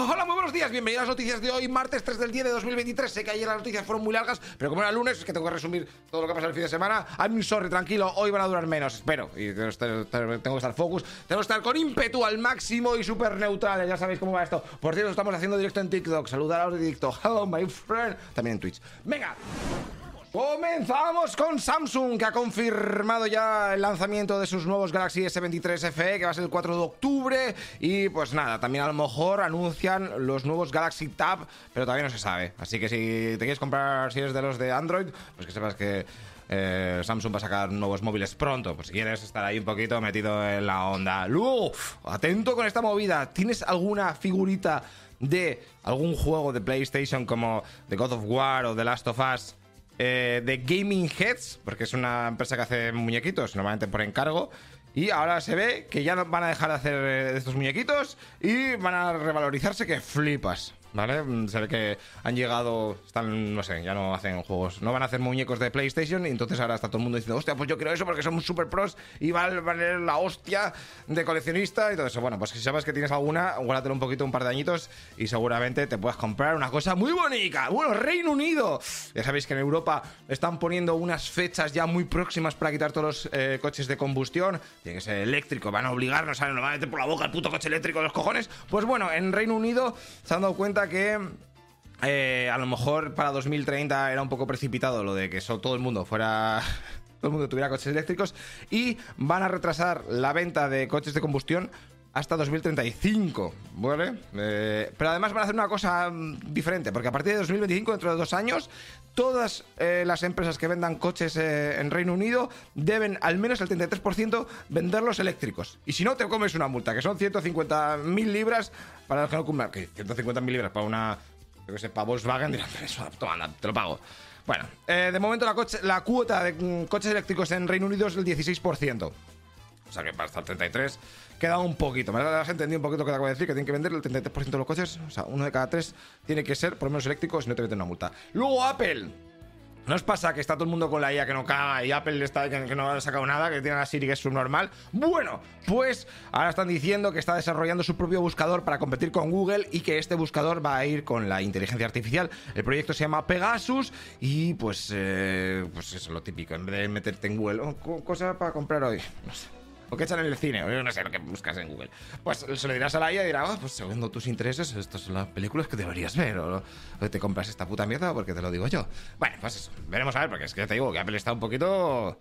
Hola, muy buenos días, bienvenidos a las noticias de hoy, martes 3 del 10 de 2023. Sé que ayer las noticias fueron muy largas, pero como era lunes, es que tengo que resumir todo lo que pasa el fin de semana. I'm sorry, tranquilo, hoy van a durar menos, espero. Y tengo que estar focus, tengo que estar con ímpetu al máximo y súper neutral, ya sabéis cómo va esto. Por cierto, estamos haciendo directo en TikTok, saludar a los de TikTok, hello my friend, también en Twitch. Venga, Comenzamos con Samsung, que ha confirmado ya el lanzamiento de sus nuevos Galaxy S23 FE, que va a ser el 4 de octubre. Y pues nada, también a lo mejor anuncian los nuevos Galaxy Tab, pero todavía no se sabe. Así que si te quieres comprar, si eres de los de Android, pues que sepas que eh, Samsung va a sacar nuevos móviles pronto. Pues si quieres estar ahí un poquito metido en la onda. Luego, atento con esta movida. ¿Tienes alguna figurita de algún juego de PlayStation como The God of War o The Last of Us? Eh, de Gaming Heads, porque es una empresa que hace muñequitos, normalmente por encargo. Y ahora se ve que ya van a dejar de hacer eh, estos muñequitos y van a revalorizarse que flipas. ¿Vale? Mm, se ve que han llegado, están, no sé, ya no hacen juegos, no van a hacer muñecos de PlayStation y entonces ahora está todo el mundo diciendo, hostia, pues yo quiero eso porque somos super pros y va a valer la hostia de coleccionista y todo eso. Bueno, pues si sabes que tienes alguna, guárdatelo un poquito, un par de añitos y seguramente te puedas comprar una cosa muy bonita. Bueno, Reino Unido. Ya sabéis que en Europa están poniendo unas fechas ya muy próximas para quitar todos los eh, coches de combustión. Tiene que ser eléctrico, van a obligarnos a, nos van a meter por la boca el puto coche eléctrico de los cojones. Pues bueno, en Reino Unido se han dado cuenta que eh, a lo mejor para 2030 era un poco precipitado lo de que todo el mundo fuera. Todo el mundo tuviera coches eléctricos y van a retrasar la venta de coches de combustión hasta 2035, ¿vale? Eh, pero además van a hacer una cosa mm, diferente, porque a partir de 2025, dentro de dos años, todas eh, las empresas que vendan coches en Reino Unido deben al menos el 33% venderlos eléctricos. Y si no, te comes una multa, que son 150.000 libras para los que no. Que 150.000 libras para una. Yo que sé, para Volkswagen, dirán, eso, toma, te lo pago. Bueno, eh, de momento la, coche, la cuota de mm, coches eléctricos en Reino Unido es del 16%. O sea que para el 33 queda un poquito. Me has entendido un poquito lo que acabo de decir, que tienen que vender el 33% de los coches. O sea, uno de cada tres tiene que ser por lo menos eléctrico, si no te meten una multa. Luego Apple. ¿No os pasa que está todo el mundo con la IA que no caga y Apple está que, no ha sacado nada, que tiene la Siri que es subnormal? Bueno, pues ahora están diciendo que está desarrollando su propio buscador para competir con Google y que este buscador va a ir con la inteligencia artificial. El proyecto se llama Pegasus y pues, eh, pues eso es lo típico, en vez de meterte en Google, oh, cosa para comprar hoy. No sé o que echan en el cine, o yo no sé lo que buscas en Google. Pues se lo dirás a la IA y dirá, oh, pues según tus intereses, estas son las películas que deberías ver, o, te compras esta puta mierda porque te lo digo yo. Bueno, pues eso, veremos a ver, porque es que te digo que Apple está un poquito...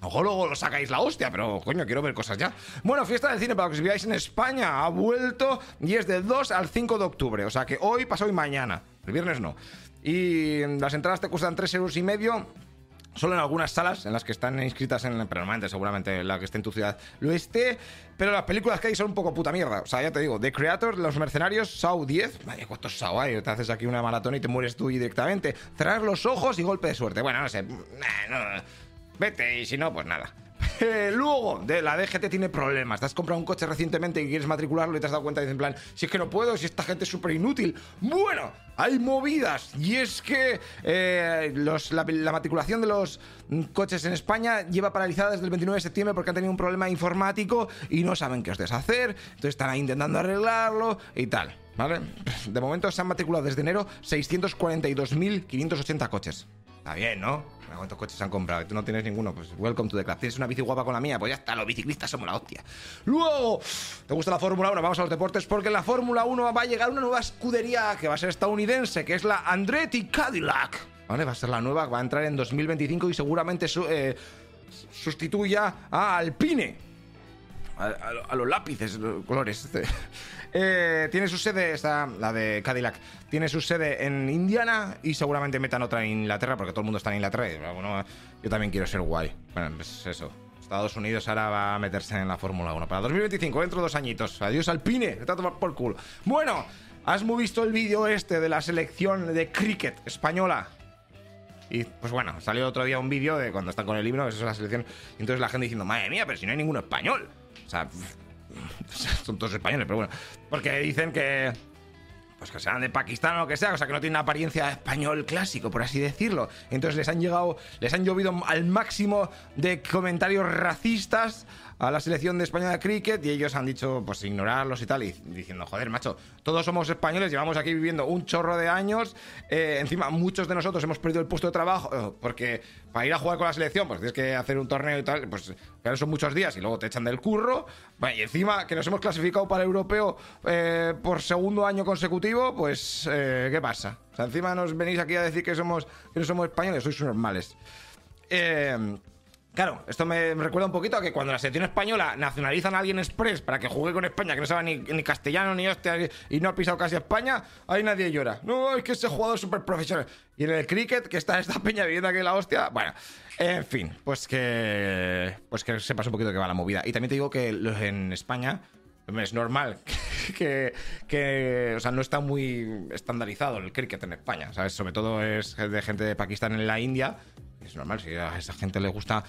Ojo, luego lo sacáis la hostia, pero coño, quiero ver cosas ya. Bueno, fiesta del cine para que os veáis en España. Ha vuelto y es del 2 al 5 de octubre. O sea que hoy, pasó y mañana. El viernes no. Y las entradas te cuestan 3 euros y medio Solo en algunas salas en las que están inscritas en. Pero normalmente, seguramente la que esté en tu ciudad lo esté. Pero las películas que hay son un poco puta mierda. O sea, ya te digo, The Creator, Los Mercenarios, Saw 10. Vaya, ¿cuántos Saw hay? Te haces aquí una maratón y te mueres tú directamente. Cerrar los ojos y golpe de suerte. Bueno, no sé. Vete y si no, pues nada. Luego, de la DGT tiene problemas. Te has comprado un coche recientemente y quieres matricularlo y te has dado cuenta y dices en plan, si es que no puedo, si esta gente es súper inútil. Bueno, hay movidas. Y es que eh, la, matriculación de los coches en España lleva paralizada desde el 29 de septiembre porque han tenido un problema informático y no saben qué os deshacer. Entonces están ahí intentando arreglarlo y tal. ¿Vale? De momento se han matriculado desde enero 642.580 coches. Está bien, ¿no? ¿Cuántos coches han comprado? Tú no tienes ninguno. Pues welcome to the club. ¿Tienes una bici guapa con la mía? Pues ya está, los biciclistas somos la hostia. Luego, ¿te gusta la Fórmula 1? Vamos a los deportes porque en la Fórmula 1 va a llegar una nueva escudería que va a ser estadounidense, que es la Andretti Cadillac. ¿Vale? Va a ser la nueva, va a entrar en 2025 y seguramente eh, sustituya a Alpine. A, los lápices, colores. Eh, tiene su sede, esta, la de Cadillac, tiene su sede en Indiana y seguramente metan otra en Inglaterra porque todo el mundo está en Inglaterra. Y, bueno, yo también quiero ser guay. Bueno, pues eso. Estados Unidos ahora va a meterse en la Fórmula 1 para 2025, dentro de dos añitos. Adiós Alpine, te a tomar por culo. Bueno, ¿has visto el vídeo este de la selección de cricket española? Y pues bueno, salió otro día un vídeo de cuando están con el libro, eso es la selección. Y entonces la gente diciendo, madre mía, pero si no hay ninguno español. O sea, son todos españoles, pero bueno. Porque dicen que pues que sean de Pakistán o lo que sea, o sea que no tienen apariencia español clásico, por así decirlo. Entonces les han llegado, les han llovido al máximo de comentarios racistas a la selección de España de cricket y ellos han dicho, pues ignorarlos y tal, y diciendo, joder, macho, todos somos españoles, llevamos aquí viviendo un chorro de años, eh, encima muchos de nosotros hemos perdido el puesto de trabajo, eh, porque para ir a jugar con la selección, pues tienes que hacer un torneo y tal, pues claro, son muchos días y luego te echan del curro, y encima que nos hemos clasificado para el europeo eh, por segundo año consecutivo, pues, ¿qué pasa? O sea, encima nos venís aquí a decir que somos que no somos españoles, sois normales. Eh, Claro, esto me recuerda un poquito a que cuando la selección española nacionalizan a alguien express para que juegue con España, que no sabe ni, castellano ni hostia, y no ha pisado casi España, ahí nadie llora. No, es que ese jugador es súper profesional. Y en el cricket, que está esta peña viviendo aquí la hostia, bueno, en fin, pues que, pues que sepas un poquito qué va la movida. Y también te digo que en España es normal que, que, o sea, no está muy estandarizado el cricket en España. Sobre todo es de gente de Pakistán en la India es normal, si a esa gente le gusta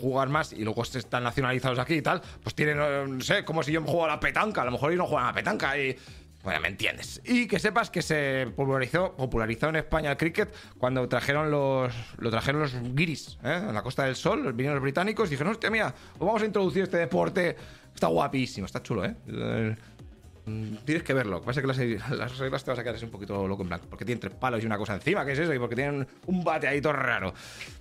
jugar más y luego están nacionalizados aquí y tal, pues tienen, eh, no sé, como si yo juego a la petanca, a lo mejor ellos no juegan a la petanca y... Bueno, me entiendes. Y que sepas que se popularizó, popularizó en España el cricket cuando trajeron los, lo trajeron los guiris, ¿eh? en la Costa del Sol, vinieron los británicos y dijeron, hostia, mira, vamos a introducir este deporte. Está guapísimo, está chulo, ¿eh? Mm, tienes que verlo. Pasa que las, las, reglas te vas a quedar un poquito loco en blanco. Porque tienen tres palos y una cosa encima, ¿qué es eso? Y porque tienen un bate ahí todo raro.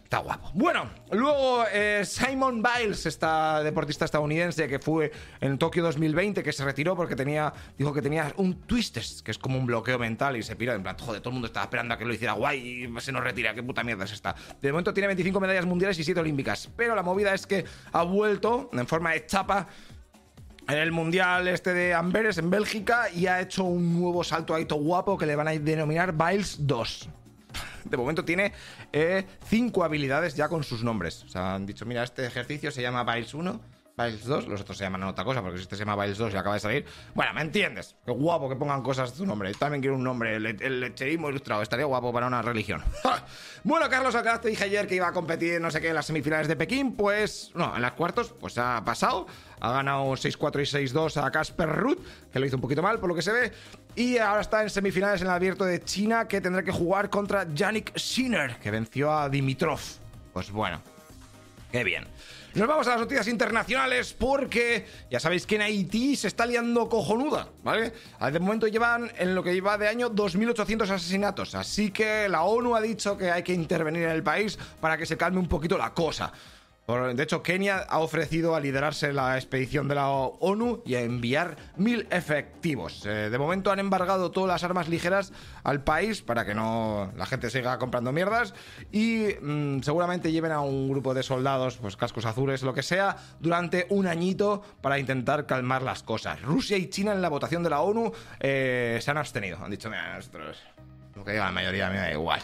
Está guapo. Bueno, luego eh, Simon Biles, esta deportista estadounidense que fue en Tokio 2020, que se retiró porque tenía, dijo que tenía un twist, que es como un bloqueo mental y se pira. En plan, joder, todo el mundo estaba esperando a que lo hiciera guay y se nos retira. ¿Qué puta mierda es esta? De momento tiene 25 medallas mundiales y 7 olímpicas. Pero la movida es que ha vuelto en forma de chapa en el mundial este de Amberes en Bélgica y ha hecho un nuevo salto todo guapo que le van a denominar Biles 2. De momento tiene eh, cinco habilidades ya con sus nombres. O sea, han dicho, mira, este ejercicio se llama Biles 1 Biles 2, los otros se llaman otra cosa, porque si este se llama Biles 2 y acaba de salir. Bueno, ¿me entiendes? Qué guapo que pongan cosas de tu nombre. También quiero un nombre, el, lecherismo ilustrado. Estaría guapo para una religión. bueno, Carlos Alcaraz te dije ayer que iba a competir, no sé qué, en las semifinales de Pekín. Pues, no, en las cuartos, pues ha pasado. Ha ganado 6-4 y 6-2 a Casper Ruth, que lo hizo un poquito mal, por lo que se ve. Y ahora está en semifinales en el abierto de China, que tendrá que jugar contra Yannick Sinner, que venció a Dimitrov. Pues bueno, qué bien. Nos vamos a las noticias internacionales porque ya sabéis que en Haití se está liando cojonuda, ¿vale? De momento llevan en lo que lleva de año 2.800 asesinatos, así que la ONU ha dicho que hay que intervenir en el país para que se calme un poquito la cosa. De hecho, Kenia ha ofrecido a liderarse la expedición de la ONU y a enviar mil efectivos. Eh, de momento han embargado todas las armas ligeras al país para que no la gente siga comprando mierdas y mm, seguramente lleven a un grupo de soldados, pues cascos azules, lo que sea, durante un añito para intentar calmar las cosas. Rusia y China en la votación de la ONU eh, se han abstenido. Han dicho, mira, nosotros, lo que diga la mayoría me da igual.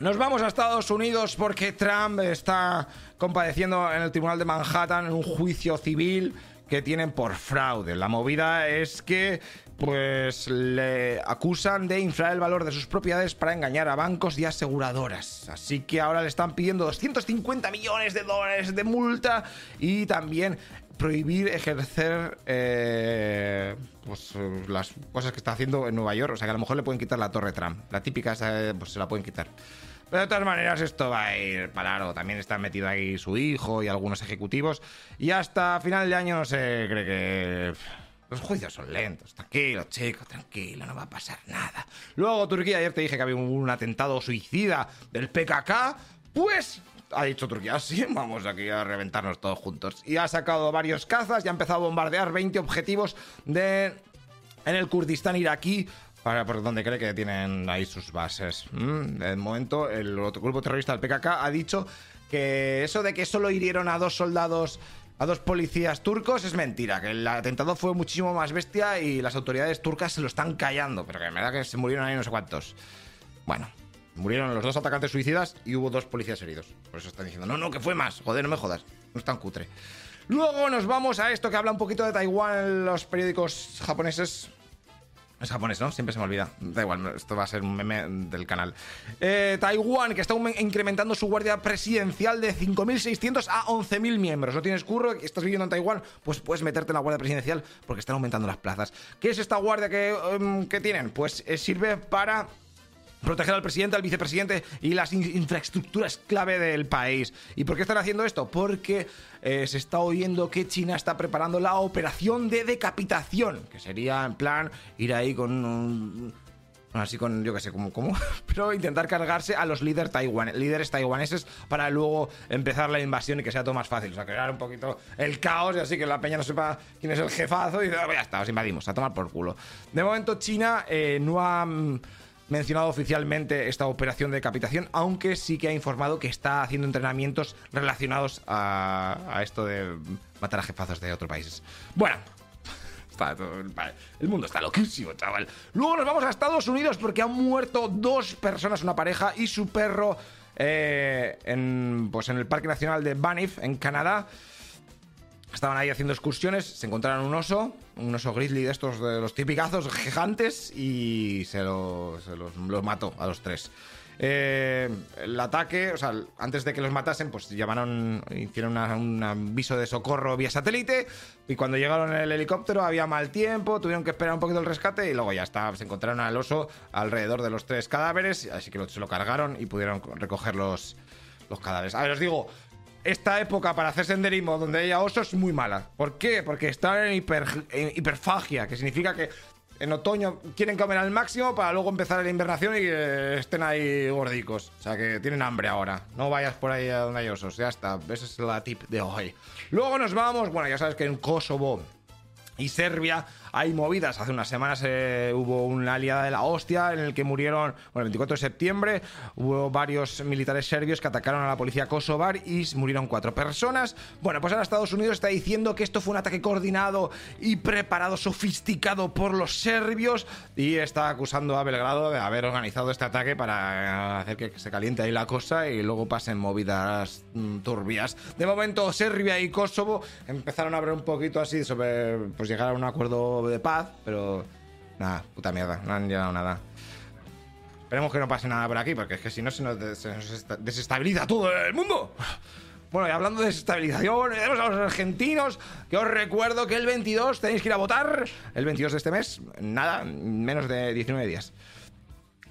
Nos vamos a Estados Unidos porque Trump está compadeciendo en el Tribunal de Manhattan en un juicio civil que tienen por fraude. La movida es que pues le acusan de inflar el valor de sus propiedades para engañar a bancos y aseguradoras. Así que ahora le están pidiendo 250 millones de dólares de multa y también prohibir ejercer eh, pues, las cosas que está haciendo en Nueva York. O sea que a lo mejor le pueden quitar la torre Trump. La típica pues, se la pueden quitar. Pero de todas maneras esto va a ir para largo. También está metido ahí su hijo y algunos ejecutivos. Y hasta final de año no se cree que... Los juicios son lentos. Tranquilo, chico, tranquilo, no va a pasar nada. Luego Turquía, ayer te dije que había un atentado suicida del PKK. Pues ha dicho Turquía, sí, vamos aquí a reventarnos todos juntos. Y ha sacado varios cazas y ha empezado a bombardear 20 objetivos de en el Kurdistán iraquí para por donde cree que tienen ahí sus bases. Mm, de momento, el otro grupo terrorista, el PKK, ha dicho que eso de que solo hirieron a dos soldados, a dos policías turcos, es mentira, que el atentado fue muchísimo más bestia y las autoridades turcas se lo están callando, pero que me da que se murieron ahí no sé cuántos. Bueno, murieron los dos atacantes suicidas y hubo dos policías heridos. Por eso están diciendo, no, no, que fue más. Joder, no me jodas. No es tan cutre. Luego nos vamos a esto que habla un poquito de Taiwán en los periódicos japoneses Es japonés, ¿no? Siempre se me olvida. Da igual, esto va a ser un meme del canal. Eh, Taiwán, que está incrementando su guardia presidencial de 5.600 a 11.000 miembros. ¿No tienes curro? ¿Estás viviendo en Taiwán? Pues puedes meterte en la guardia presidencial porque están aumentando las plazas. ¿Qué es esta guardia que, em, tienen? Pues eh, sirve para proteger al presidente, al vicepresidente y las infraestructuras clave del país. ¿Y por qué están haciendo esto? Porque eh, se está oyendo que China está preparando la operación de decapitación, que sería en plan ir ahí con así con, yo qué sé, como, cómo, pero intentar cargarse a los líderes, líderes taiwaneses para luego empezar la invasión y que sea todo más fácil. O sea, crear un poquito el caos y así que la peña no sepa quién es el jefazo y ya está, os invadimos, a tomar por culo. De momento China eh, no ha mm, mencionado oficialmente esta operación de decapitación, aunque sí que ha informado que está haciendo entrenamientos relacionados a, esto de matar a jefazos de otros países. Bueno, el mundo está loquísimo, chaval. Luego nos vamos a Estados Unidos porque han muerto dos personas, una pareja y su perro eh, en, pues en el Parque Nacional de Banff, en Canadá. Estaban ahí haciendo excursiones, se encontraron un oso, un oso grizzly de estos, de los tipicazos gigantes, y se, los, los mató a los tres. Eh, el ataque, o sea, antes de que los matasen, pues llamaron, hicieron un aviso de socorro vía satélite. Y cuando llegaron en el helicóptero había mal tiempo, tuvieron que esperar un poquito el rescate y luego ya está. Se encontraron al oso alrededor de los tres cadáveres, así que se lo cargaron y pudieron recoger los, los cadáveres. A ver, os digo, esta época para hacer senderismo donde haya osos es muy mala. ¿Por qué? Porque están en, hiperfagia, que significa que en otoño quieren comer al máximo para luego empezar la invernación y estén ahí gordicos. O sea que tienen hambre ahora. No vayas por ahí a donde hay osos. Ya está. Esa es la tip de hoy. Luego nos vamos. Bueno, ya sabes que en Kosovo y Serbia hay movidas. Hace unas semanas eh, hubo una aliada de la hostia en el que murieron, bueno, el 24 de septiembre, hubo varios militares serbios que atacaron a la policía kosovar y murieron cuatro personas. Bueno, pues ahora Estados Unidos está diciendo que esto fue un ataque coordinado y preparado, sofisticado por los serbios y está acusando a Belgrado de haber organizado este ataque para hacer que se caliente ahí la cosa y luego pasen movidas mm, turbias. De momento, Serbia y Kosovo empezaron a hablar un poquito así sobre pues, llegar a un acuerdo de paz, pero nada, puta mierda, no han llegado nada. Esperemos que no pase nada por aquí, porque es que si no se nos, desestabiliza todo el mundo. Bueno, y hablando de desestabilización, tenemos a los argentinos, que os recuerdo que el 22 tenéis que ir a votar. El 22 de este mes, nada, menos de 19 días.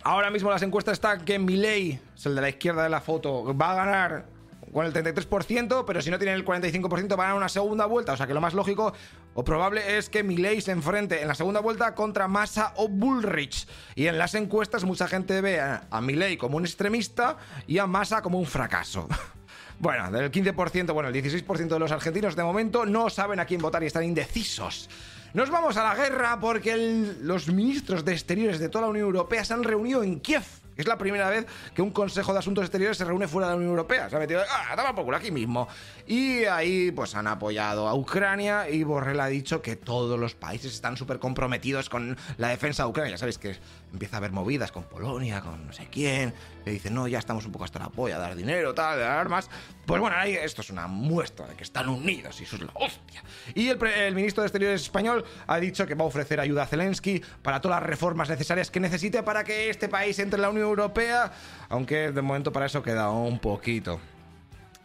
Ahora mismo las encuestas están que Milei, es el de la izquierda de la foto, va a ganar con el 33%, pero si no tiene el 45% van a una segunda vuelta. O sea que lo más lógico o probable es que Milei se enfrente en la segunda vuelta contra Massa o Bullrich. Y en las encuestas mucha gente ve a, a como un extremista y a Massa como un fracaso. Bueno, del 15%, bueno, el 16% de los argentinos de momento no saben a quién votar y están indecisos. Nos vamos a la guerra porque los ministros de Exteriores de toda la Unión Europea se han reunido en Kiev es la primera vez que un Consejo de Asuntos Exteriores se reúne fuera de la Unión Europea. Se ha metido, ah, toma por culo aquí mismo. Y ahí pues han apoyado a Ucrania y Borrell ha dicho que todos los países están súper comprometidos con la defensa de Ucrania. Ya sabéis que empieza a haber movidas con Polonia, con no sé quién. Le dicen, no, ya estamos un poco hasta la polla, dar dinero, tal, dar armas. Pues bueno, esto es una muestra de que están unidos y eso es la hostia. Y el, el ministro de Exteriores español ha dicho que va a ofrecer ayuda a Zelensky para todas las reformas necesarias que necesite para que este país entre en la Unión Europea, aunque de momento para eso queda un poquito.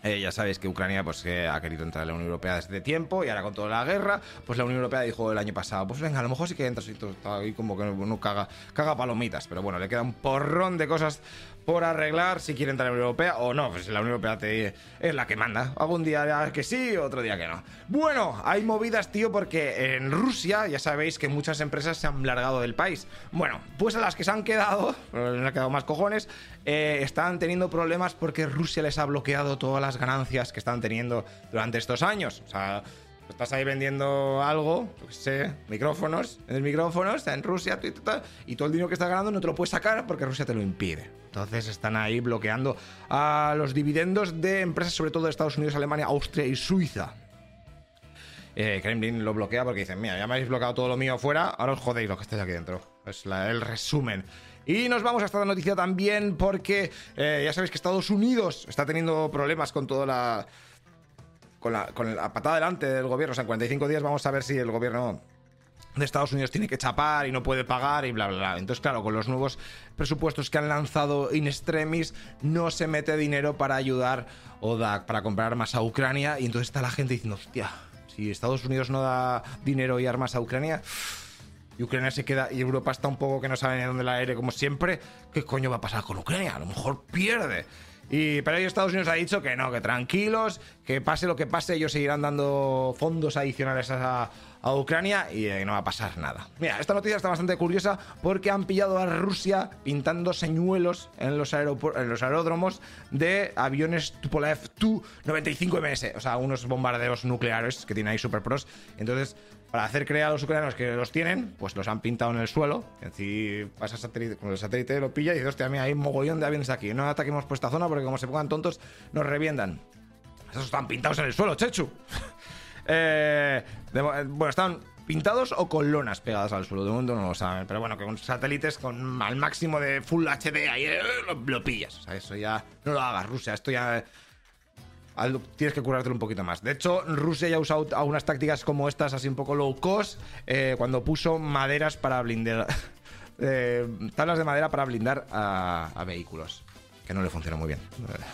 Eh, ya sabéis que Ucrania pues, ha querido entrar en la Unión Europea desde tiempo y ahora con toda la guerra, pues la Unión Europea dijo el año pasado, pues venga, a lo mejor sí que entras y todo está ahí como que no, caga, caga palomitas, pero bueno, le queda un porrón de cosas por arreglar si quiere entrar en la Unión Europea o no. Pues la Unión Europea te, es la que manda. Algún día que sí, otro día que no. Bueno, hay movidas, tío, porque en Rusia ya sabéis que muchas empresas se han largado del país. Bueno, pues a las que se han quedado, les han quedado más cojones, eh, están teniendo problemas porque Rusia les ha bloqueado todas las ganancias que están teniendo durante estos años. O sea, estás ahí vendiendo algo, yo sé, micrófonos, en micrófonos, está en Rusia, y todo el dinero que estás ganando no te lo puedes sacar porque Rusia te lo impide. Entonces están ahí bloqueando a los dividendos de empresas, sobre todo de Estados Unidos, Alemania, Austria y Suiza. Eh, Kremlin lo bloquea porque dicen, mira, ya me habéis bloqueado todo lo mío afuera, ahora os jodéis lo que estáis aquí dentro. Es el resumen. Y nos vamos a esta noticia también porque eh, ya sabéis que Estados Unidos está teniendo problemas con toda la con la, con la patada delante del gobierno. O sea, en 45 días vamos a ver si el gobierno de Estados Unidos tiene que chapar y no puede pagar y bla, bla, bla. Entonces, claro, con los nuevos presupuestos que han lanzado in extremis, no se mete dinero para ayudar o para comprar armas a Ucrania. Y entonces está la gente diciendo, hostia, si Estados Unidos no da dinero y armas a Ucrania, y Ucrania se queda y Europa está un poco que no sabe ni dónde la aire como siempre, ¿qué coño va a pasar con Ucrania? A lo mejor pierde. Y, pero Estados Unidos ha dicho que no, que tranquilos, que pase lo que pase, ellos seguirán dando fondos adicionales a, a Ucrania y eh, no va a pasar nada. Mira, esta noticia está bastante curiosa porque han pillado a Rusia pintando señuelos en los, en los aeródromos de aviones Tupolev Tu-95MS, o sea, unos bombarderos nucleares que tienen ahí super pros. Entonces, para hacer creer a los ucranianos que los tienen, pues los han pintado en el suelo. Y así pasa satélite, con el satélite lo pilla y dice, hostia, mira, hay un mogollón de aviones aquí. No ataquemos por esta zona porque como se pongan tontos, nos revientan. Esos están pintados en el suelo, Chechu. eh, bueno, están pintados o con lonas pegadas al suelo. De momento no lo saben. Pero bueno, que con satélites con al máximo de Full HD ahí eh, lo, pillas. O sea, eso ya no lo hagas, Rusia. Esto ya tienes que curártelo un poquito más. De hecho, Rusia ya ha usado algunas tácticas como estas, así un poco low cost, eh, cuando puso maderas para blindar. Eh, tablas de madera para blindar a, vehículos. Que no le funciona muy bien.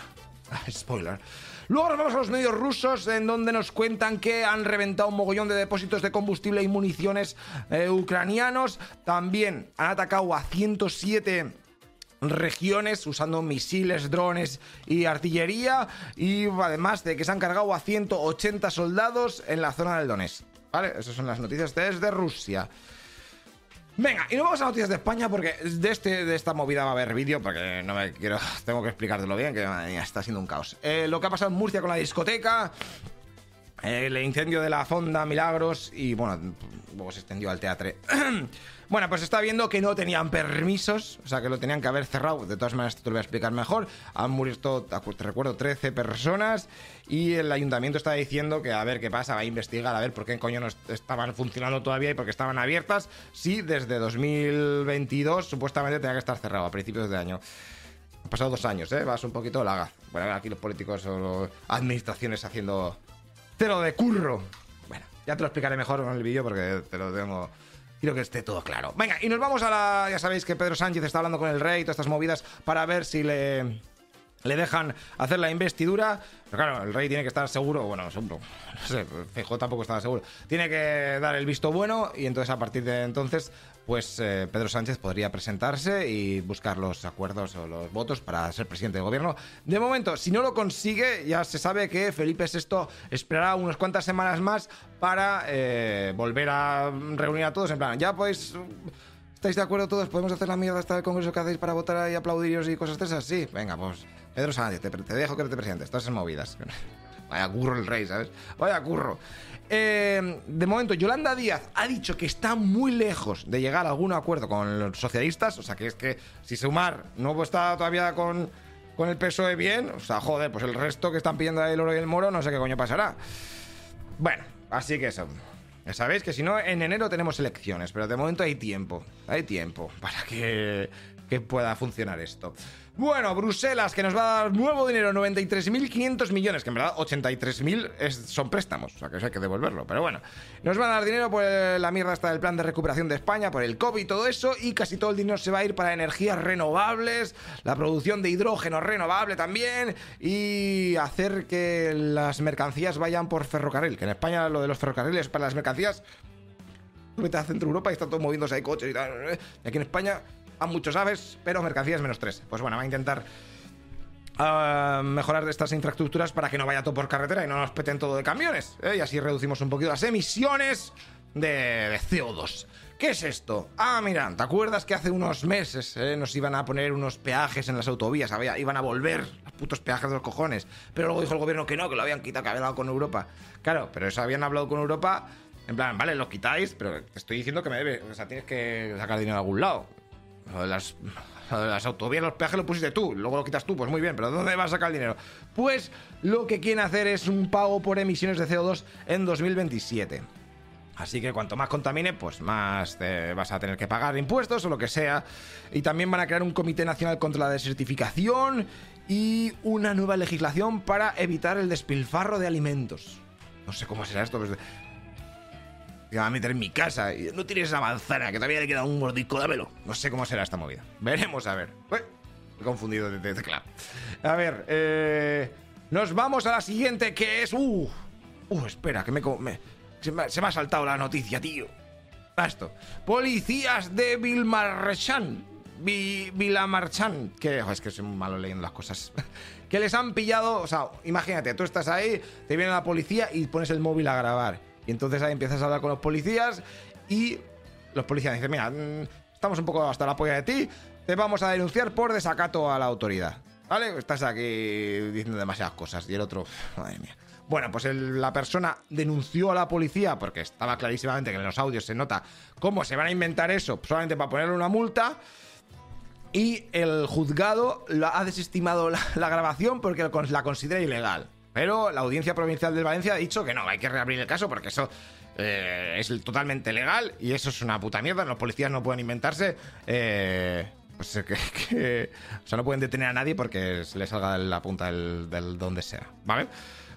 Spoiler. Luego nos vamos a los medios rusos, en donde nos cuentan que han reventado un mogollón de depósitos de combustible y municiones eh, ucranianos. También han atacado a 107 regiones usando misiles, drones y artillería y además de que se han cargado a 180 soldados en la zona del Donetsk. ¿Vale? Esas son las noticias desde Rusia. Venga, y nos vamos a noticias de España porque de, este, de esta movida va a haber vídeo porque no me quiero, tengo que explicártelo bien, que está siendo un caos. Eh, lo que ha pasado en Murcia con la discoteca, el incendio de la Fonda Milagros y bueno, luego se extendió al teatro. Bueno, pues está viendo que no tenían permisos, o sea que lo tenían que haber cerrado. De todas maneras, te lo voy a explicar mejor. Han muerto, te recuerdo, 13 personas y el ayuntamiento está diciendo que a ver qué pasa, va a investigar, a ver por qué coño no estaban funcionando todavía y por qué estaban abiertas. Si desde 2022 supuestamente tenía que estar cerrado a principios de año. Han pasado dos años, ¿eh? Vas un poquito laga. Bueno, aquí los políticos o administraciones haciendo cero de curro. Bueno, ya te lo explicaré mejor en el vídeo porque te lo tengo Quiero que esté todo claro. Venga, y nos vamos a la. Ya sabéis que Pedro Sánchez está hablando con el rey y todas estas movidas para ver si le le dejan hacer la investidura. Pero claro, el rey tiene que estar seguro, bueno, seguro, no sé, Feijó tampoco estaba seguro. Tiene que dar el visto bueno y entonces a partir de entonces, pues eh, Pedro Sánchez podría presentarse y buscar los acuerdos o los votos para ser presidente de gobierno. De momento, si no lo consigue, ya se sabe que Felipe VI esperará unas cuantas semanas más para eh, volver a reunir a todos. En plan, ya pues... ¿Estáis de acuerdo todos? ¿Podemos hacer la mierda hasta el congreso que hacéis para votar y aplaudiros y cosas de esas? Sí, venga, pues Pedro Sánchez, te, dejo que te presentes. Todas esas movidas. Vaya curro el rey, ¿sabes? Vaya curro. Eh, de momento, Yolanda Díaz ha dicho que está muy lejos de llegar a algún acuerdo con los socialistas. O sea, que es que si Sumar no está todavía con, con el PSOE bien, o sea, joder, pues el resto que están pidiendo el oro y el moro, no sé qué coño pasará. Bueno, así que eso. Sabéis que si no, en enero tenemos elecciones, pero de momento hay tiempo. Hay tiempo para que, que pueda funcionar esto. Bueno, Bruselas, que nos va a dar nuevo dinero, 93.500 millones, que en verdad 83.000 son préstamos, o sea que eso hay que devolverlo. Pero bueno, nos va a dar dinero por la mierda hasta del plan de recuperación de España, por el COVID y todo eso, y casi todo el dinero se va a ir para energías renovables, la producción de hidrógeno renovable también, y hacer que las mercancías vayan por ferrocarril, que en España lo de los ferrocarriles para las mercancías... Vete a Centro Europa y está todo moviéndose, hay coches y tal. Y aquí en España a muchos aves, pero mercancías menos tres. Pues bueno, va a intentar uh, mejorar estas infraestructuras para que no vaya todo por carretera y no nos peten todo de camiones. ¿eh? Y así reducimos un poquito las emisiones de, CO2. ¿Qué es esto? Ah, mira, ¿te acuerdas que hace unos meses eh, nos iban a poner unos peajes en las autovías? Había, iban a volver los putos peajes de los cojones. Pero luego dijo el gobierno que no, que lo habían quitado, que habían hablado con Europa. Claro, pero eso habían hablado con Europa. En plan, vale, lo quitáis, pero te estoy diciendo que me debe. O sea, tienes que sacar dinero de algún lado. Las, las autovías, los peajes lo pusiste tú, luego lo quitas tú, pues muy bien, pero ¿dónde vas a sacar el dinero? Pues lo que quieren hacer es un pago por emisiones de CO2 en 2027. Así que cuanto más contamine, pues más vas a tener que pagar impuestos o lo que sea. Y también van a crear un Comité Nacional contra la Desertificación y una nueva legislación para evitar el despilfarro de alimentos. No sé cómo será esto. Pues que va a meter en mi casa. Y no tienes esa manzana, que todavía le queda un mordisco, dámelo. No sé cómo será esta movida. Veremos a ver. Ué, he confundido de teclado. A ver, eh, nos vamos a la siguiente que es. Uh, uh espera, que me, me se, me, se ha saltado la noticia, tío. Esto. Policías de Vilmarchan. Vilamarchan. Que es que soy malo leyendo las cosas. que les han pillado. O sea, imagínate, tú estás ahí, te viene la policía y pones el móvil a grabar. Y entonces ahí empiezas a hablar con los policías y los policías dicen: Mira, mm, estamos un poco hasta la polla de ti, te vamos a denunciar por desacato a la autoridad. ¿Vale? Estás aquí diciendo demasiadas cosas. Y el otro, madre mía. Bueno, pues la persona denunció a la policía porque estaba clarísimamente que en los audios se nota cómo se van a inventar eso solamente para ponerle una multa. Y el juzgado ha desestimado la, grabación porque la considera ilegal. Pero la Audiencia Provincial de Valencia ha dicho que no, hay que reabrir el caso porque eso eh, es totalmente legal y eso es una puta mierda. Los policías no pueden inventarse. Eh, pues que, o sea, no pueden detener a nadie porque se les salga la punta del donde sea, ¿vale?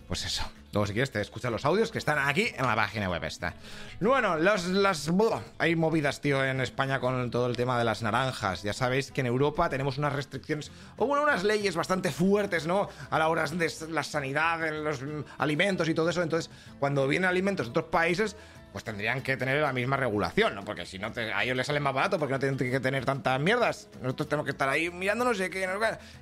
Pues eso. Luego, si quieres, te escuchas los audios que están aquí en la página web esta. Bueno, las, las, hay movidas, tío, en España con todo el tema de las naranjas. Ya sabéis que en Europa tenemos unas restricciones, o bueno, unas leyes bastante fuertes, ¿no? A la hora de la sanidad, en los alimentos y todo eso. Entonces, cuando vienen alimentos de otros países, pues tendrían que tener la misma regulación, ¿no? Porque si no, a ellos les sale más barato porque no tienen que tener tantas mierdas. Nosotros tenemos que estar ahí mirándonos y que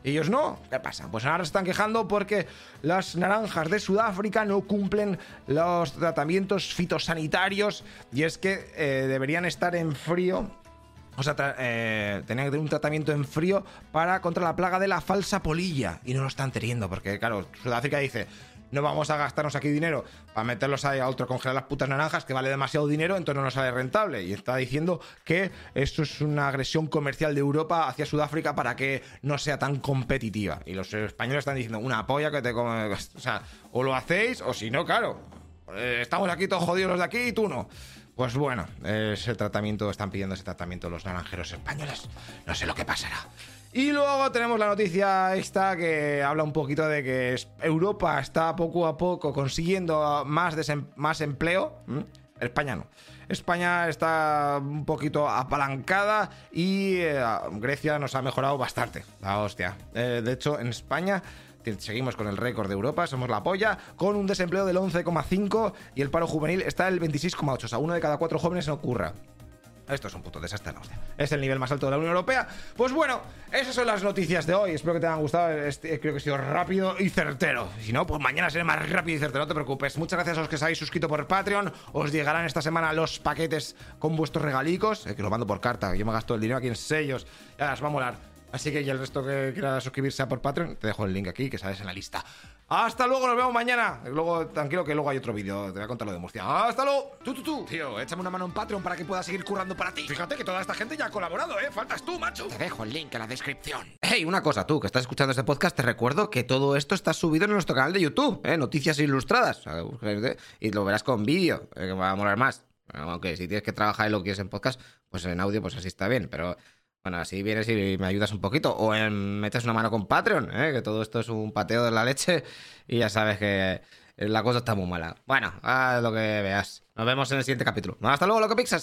y ellos no. ¿Qué pasa? Pues ahora se están quejando porque las naranjas de Sudáfrica no cumplen los tratamientos fitosanitarios y es que eh, deberían estar en frío o sea, eh, tenían que tener un tratamiento en frío para contra la plaga de la falsa polilla. Y no lo están teniendo, porque, claro, Sudáfrica dice: no vamos a gastarnos aquí dinero para meterlos ahí a otro congelar las putas naranjas que vale demasiado dinero, entonces no nos sale rentable. Y está diciendo que esto es una agresión comercial de Europa hacia Sudáfrica para que no sea tan competitiva. Y los españoles están diciendo, una polla que te come. O sea, o lo hacéis, o si no, claro. Eh, estamos aquí todos jodidos los de aquí y tú no. Pues bueno, ese tratamiento, están pidiendo ese tratamiento los naranjeros españoles. No sé lo que pasará. Y luego tenemos la noticia esta que habla un poquito de que Europa está poco a poco consiguiendo más, más empleo. España no. España está un poquito apalancada y eh, Grecia nos ha mejorado bastante. La hostia. Eh, de hecho, en España seguimos con el récord de Europa, somos la polla, con un desempleo del 11,5 y el paro juvenil está el 26,8. O sea, uno de cada cuatro jóvenes no ocurra. Esto es un puto desastre, no, Es el nivel más alto de la Unión Europea. Pues bueno, esas son las noticias de hoy. Espero que te hayan gustado. Este, creo que he sido rápido y certero. Si no, pues mañana seré más rápido y certero. No te preocupes. Muchas gracias a los que os habéis suscrito por Patreon. Os llegarán esta semana los paquetes con vuestros regalicos. Eh, que los mando por carta. Yo me gasto el dinero aquí en sellos. Ya las va a molar. Así que ya el resto que quiera suscribirse a por Patreon, te dejo el link aquí, que sabes en la lista. Hasta luego, nos vemos mañana. Luego, tranquilo que luego hay otro vídeo. Te voy a contar lo de Murcia. Hasta luego. Tú, tú, tú. Tío, échame una mano en Patreon para que pueda seguir currando para ti. Fíjate que toda esta gente ya ha colaborado, ¿eh? Faltas tú, macho. Te dejo el link en la descripción. Hey, una cosa, tú que estás escuchando este podcast, te recuerdo que todo esto está subido en nuestro canal de YouTube, ¿eh? Noticias ilustradas. Y lo verás con vídeo, eh, que va a molar más. Aunque si tienes que trabajar y lo quieres en podcast, pues en audio, pues así está bien. Pero bueno, así vienes y me ayudas un poquito. O metes una mano con Patreon, ¿eh? que todo esto es un pateo de la leche. Y ya sabes que la cosa está muy mala. Bueno, haz lo que veas. Nos vemos en el siguiente capítulo. Hasta luego, loco Pixas.